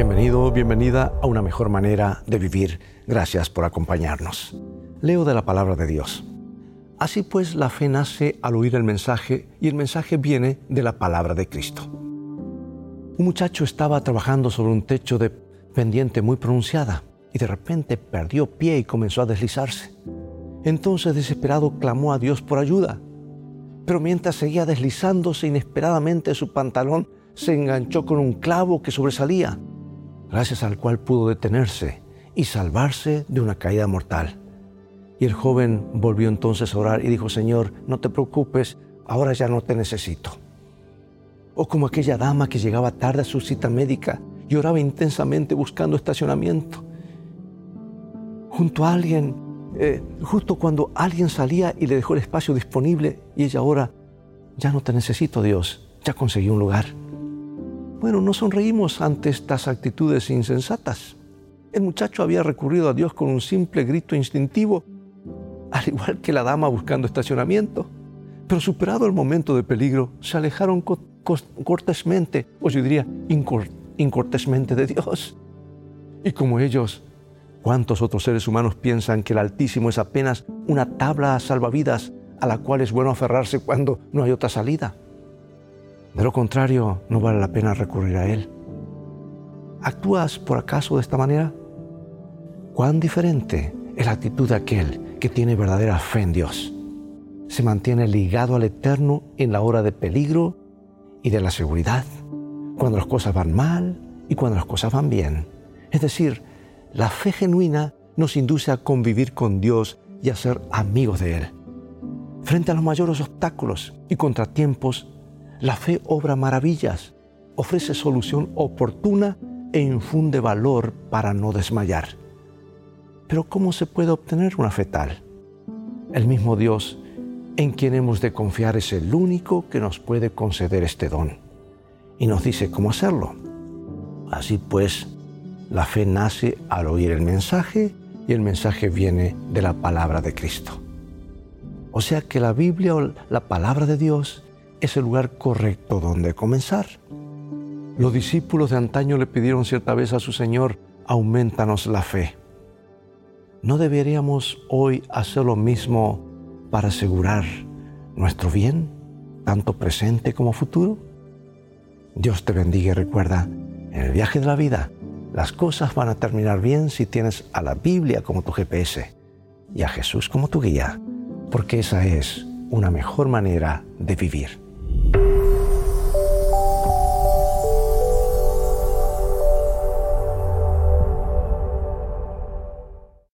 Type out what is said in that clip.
Bienvenido, bienvenida a una mejor manera de vivir. Gracias por acompañarnos. Leo de la palabra de Dios. Así pues, la fe nace al oír el mensaje y el mensaje viene de la palabra de Cristo. Un muchacho estaba trabajando sobre un techo de pendiente muy pronunciada y de repente perdió pie y comenzó a deslizarse. Entonces, desesperado, clamó a Dios por ayuda. Pero mientras seguía deslizándose inesperadamente, su pantalón se enganchó con un clavo que sobresalía gracias al cual pudo detenerse y salvarse de una caída mortal. Y el joven volvió entonces a orar y dijo, Señor, no te preocupes, ahora ya no te necesito. O como aquella dama que llegaba tarde a su cita médica y oraba intensamente buscando estacionamiento. Junto a alguien, eh, justo cuando alguien salía y le dejó el espacio disponible y ella ahora, ya no te necesito Dios, ya conseguí un lugar. Bueno, no sonreímos ante estas actitudes insensatas. El muchacho había recurrido a Dios con un simple grito instintivo, al igual que la dama buscando estacionamiento. Pero superado el momento de peligro, se alejaron cortésmente, o yo diría incortésmente de Dios. Y como ellos, ¿cuántos otros seres humanos piensan que el Altísimo es apenas una tabla salvavidas a la cual es bueno aferrarse cuando no hay otra salida? De lo contrario, no vale la pena recurrir a Él. ¿Actúas por acaso de esta manera? ¿Cuán diferente es la actitud de aquel que tiene verdadera fe en Dios? Se mantiene ligado al Eterno en la hora de peligro y de la seguridad, cuando las cosas van mal y cuando las cosas van bien. Es decir, la fe genuina nos induce a convivir con Dios y a ser amigos de Él. Frente a los mayores obstáculos y contratiempos, la fe obra maravillas, ofrece solución oportuna e infunde valor para no desmayar. Pero ¿cómo se puede obtener una fe tal? El mismo Dios en quien hemos de confiar es el único que nos puede conceder este don. Y nos dice cómo hacerlo. Así pues, la fe nace al oír el mensaje y el mensaje viene de la palabra de Cristo. O sea que la Biblia o la palabra de Dios es el lugar correcto donde comenzar. Los discípulos de antaño le pidieron cierta vez a su Señor, aumentanos la fe. ¿No deberíamos hoy hacer lo mismo para asegurar nuestro bien, tanto presente como futuro? Dios te bendiga y recuerda, en el viaje de la vida, las cosas van a terminar bien si tienes a la Biblia como tu GPS y a Jesús como tu guía, porque esa es una mejor manera de vivir.